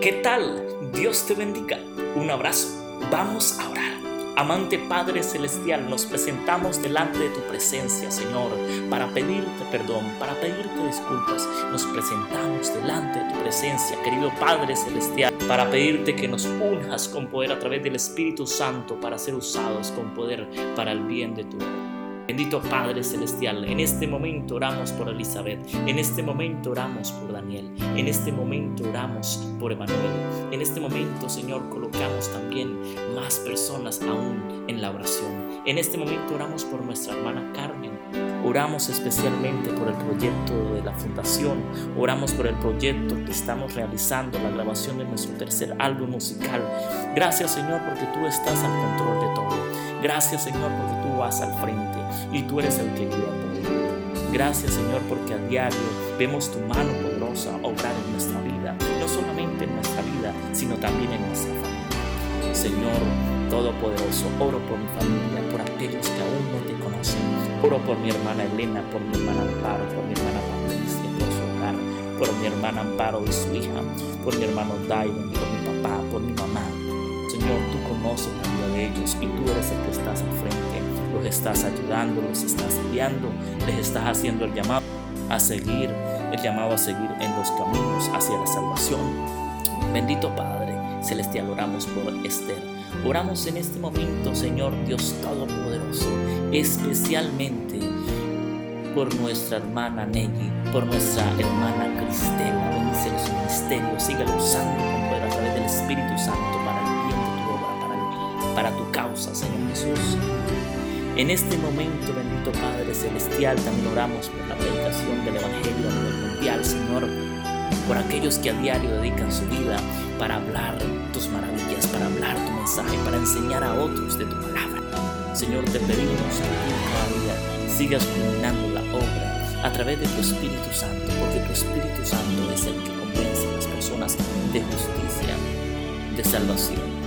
¿Qué tal? Dios te bendiga. Un abrazo. Vamos a orar. Amante Padre Celestial, nos presentamos delante de tu presencia, Señor, para pedirte perdón, para pedirte disculpas. Nos presentamos delante de tu presencia, querido Padre Celestial, para pedirte que nos unjas con poder a través del Espíritu Santo para ser usados con poder para el bien de tu Bendito Padre Celestial, en este momento oramos por Elizabeth, en este momento oramos por Daniel, en este momento oramos por Emanuel, en este momento Señor colocamos también más personas aún en la oración, en este momento oramos por nuestra hermana Carmen, oramos especialmente por el proyecto de la fundación, oramos por el proyecto que estamos realizando, la grabación de nuestro tercer álbum musical. Gracias Señor porque tú estás al control de todo. Gracias Señor porque tú vas al frente y tú eres el que guía todo. Gracias Señor porque a diario vemos tu mano poderosa obrar en nuestra vida, no solamente en nuestra vida, sino también en nuestra familia. Señor Todopoderoso, oro por mi familia, por aquellos que aún no te conocen. Oro por mi hermana Elena, por mi hermana Amparo, por mi hermana Patricia, por su hogar, por mi hermana Amparo y su hija, por mi hermano Daimon, por mi papá, por mi mamá. Conoces la vida de ellos y tú eres el que estás al frente los estás ayudando, los estás guiando, les estás haciendo el llamado a seguir, el llamado a seguir en los caminos hacia la salvación. Bendito Padre Celestial, oramos por Esther. Oramos en este momento, Señor Dios Todopoderoso, especialmente por nuestra hermana Nelly, por nuestra hermana Cristela. Bendice su ministerio, síguelo usando En este momento, bendito Padre Celestial, también oramos por la predicación del Evangelio a nivel mundial, Señor, por aquellos que a diario dedican su vida para hablar tus maravillas, para hablar tu mensaje, para enseñar a otros de tu palabra. Señor, te pedimos que tú cada día sigas culminando la obra a través de tu Espíritu Santo, porque tu Espíritu Santo es el que convence a las personas de justicia, de salvación,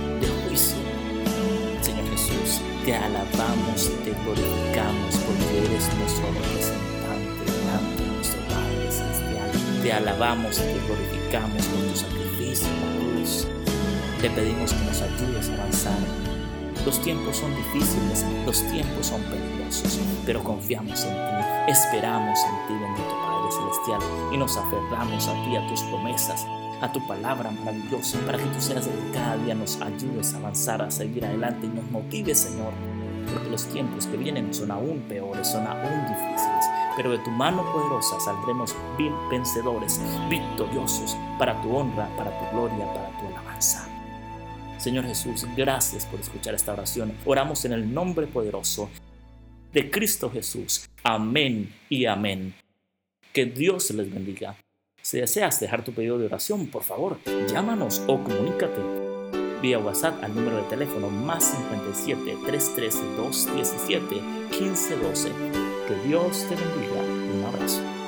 te alabamos y te glorificamos porque eres nuestro representante delante de nuestro Padre Celestial. Te alabamos y te glorificamos por tu sacrificio en la cruz. Te pedimos que nos ayudes a avanzar. Los tiempos son difíciles, los tiempos son peligrosos, pero confiamos en ti, esperamos en ti, bendito Padre Celestial, y nos aferramos a ti, a tus promesas, a tu palabra maravillosa, para que tú seas el cada día nos ayudes a avanzar, a seguir adelante y nos motives, Señor, porque los tiempos que vienen son aún peores, son aún difíciles, pero de tu mano poderosa saldremos bien vencedores, victoriosos, para tu honra, para tu gloria, para tu alabanza. Señor Jesús, gracias por escuchar esta oración. Oramos en el nombre poderoso de Cristo Jesús. Amén y amén. Que Dios les bendiga. Si deseas dejar tu pedido de oración, por favor, llámanos o comunícate vía WhatsApp al número de teléfono más 57 313 217 1512. Que Dios te bendiga. Un abrazo.